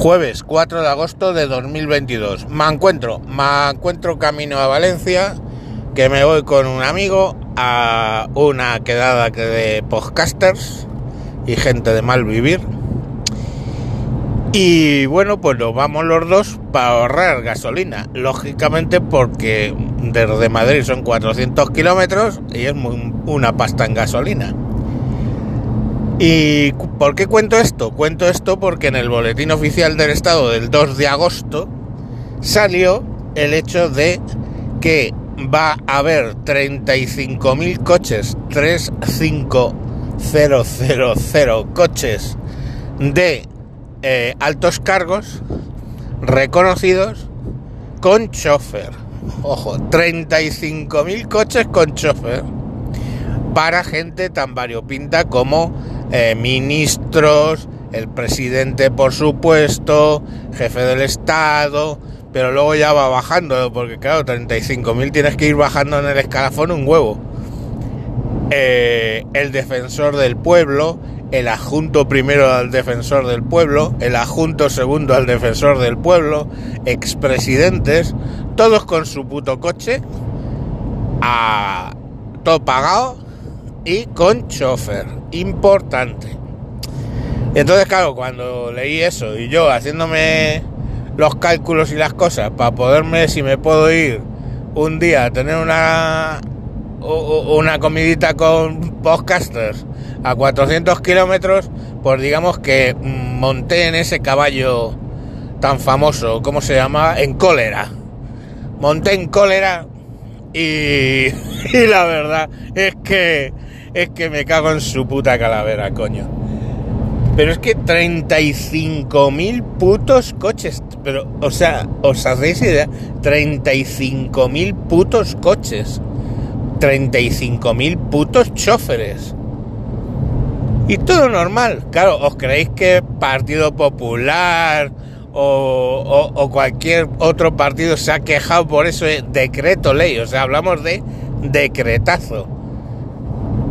Jueves 4 de agosto de 2022. Me encuentro, me encuentro camino a Valencia, que me voy con un amigo a una quedada que de podcasters y gente de mal vivir. Y bueno, pues nos vamos los dos para ahorrar gasolina. Lógicamente porque desde Madrid son 400 kilómetros y es una pasta en gasolina. ¿Y por qué cuento esto? Cuento esto porque en el boletín oficial del Estado del 2 de agosto salió el hecho de que va a haber 35.000 coches, 35000 coches de eh, altos cargos reconocidos con chofer. Ojo, 35.000 coches con chofer para gente tan variopinta como eh, ministros, el presidente por supuesto, jefe del Estado, pero luego ya va bajando, porque claro, 35.000 tienes que ir bajando en el escalafón un huevo. Eh, el defensor del pueblo, el adjunto primero al defensor del pueblo, el adjunto segundo al defensor del pueblo, expresidentes, todos con su puto coche, a todo pagado y con chofer. Importante. Entonces, claro, cuando leí eso y yo haciéndome los cálculos y las cosas para poderme, si me puedo ir un día a tener una, una comidita con podcasters a 400 kilómetros, pues digamos que mm, monté en ese caballo tan famoso, ¿cómo se llama? En cólera. Monté en cólera y, y la verdad es que es que me cago en su puta calavera, coño. Pero es que 35.000 putos coches. Pero, o sea, ¿os hacéis idea? 35.000 putos coches. 35.000 putos choferes. Y todo normal. Claro, ¿os creéis que Partido Popular o, cualquier otro partido se ha quejado por eso de decreto ley? O sea, hablamos de decretazo.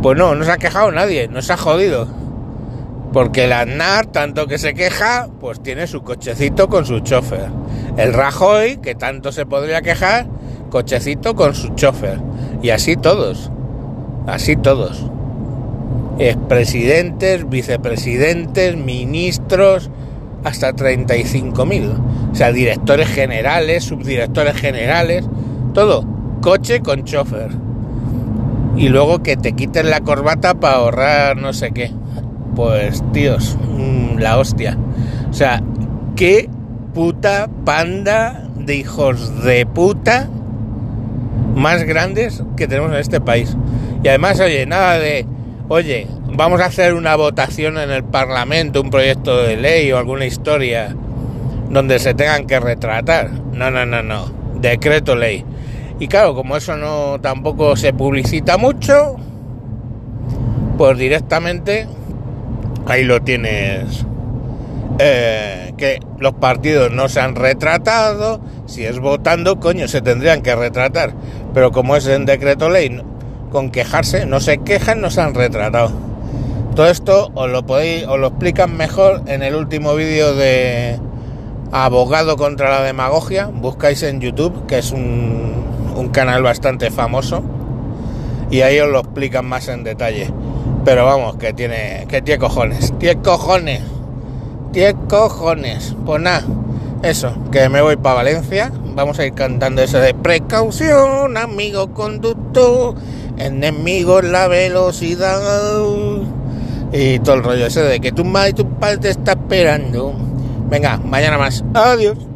Pues no, no se ha quejado nadie, no se ha jodido. Porque el Aznar, tanto que se queja, pues tiene su cochecito con su chofer. El Rajoy, que tanto se podría quejar, cochecito con su chofer. Y así todos. Así todos. Expresidentes, vicepresidentes, ministros, hasta 35.000. O sea, directores generales, subdirectores generales, todo. Coche con chofer. Y luego que te quiten la corbata para ahorrar no sé qué. Pues, tíos, mm, la hostia. O sea, qué puta panda de hijos de puta más grandes que tenemos en este país. Y además, oye, nada de, oye, vamos a hacer una votación en el Parlamento, un proyecto de ley o alguna historia donde se tengan que retratar. No, no, no, no. Decreto ley. Y claro, como eso no tampoco se publicita mucho, pues directamente ahí lo tienes. Eh, que los partidos no se han retratado, si es votando, coño, se tendrían que retratar. Pero como es en decreto ley, con quejarse, no se quejan, no se han retratado. Todo esto os lo podéis, os lo explican mejor en el último vídeo de Abogado contra la demagogia. Buscáis en YouTube, que es un, un canal bastante famoso. Y ahí os lo explican más en detalle. Pero vamos, que tiene, que tiene cojones. Tiene cojones. Tiene cojones. Pues nada, eso, que me voy para Valencia. Vamos a ir cantando eso de precaución, amigo conductor. Enemigo en la velocidad. Y todo el rollo ese de que tu madre y tu padre te está esperando. Venga, mañana más. Adiós.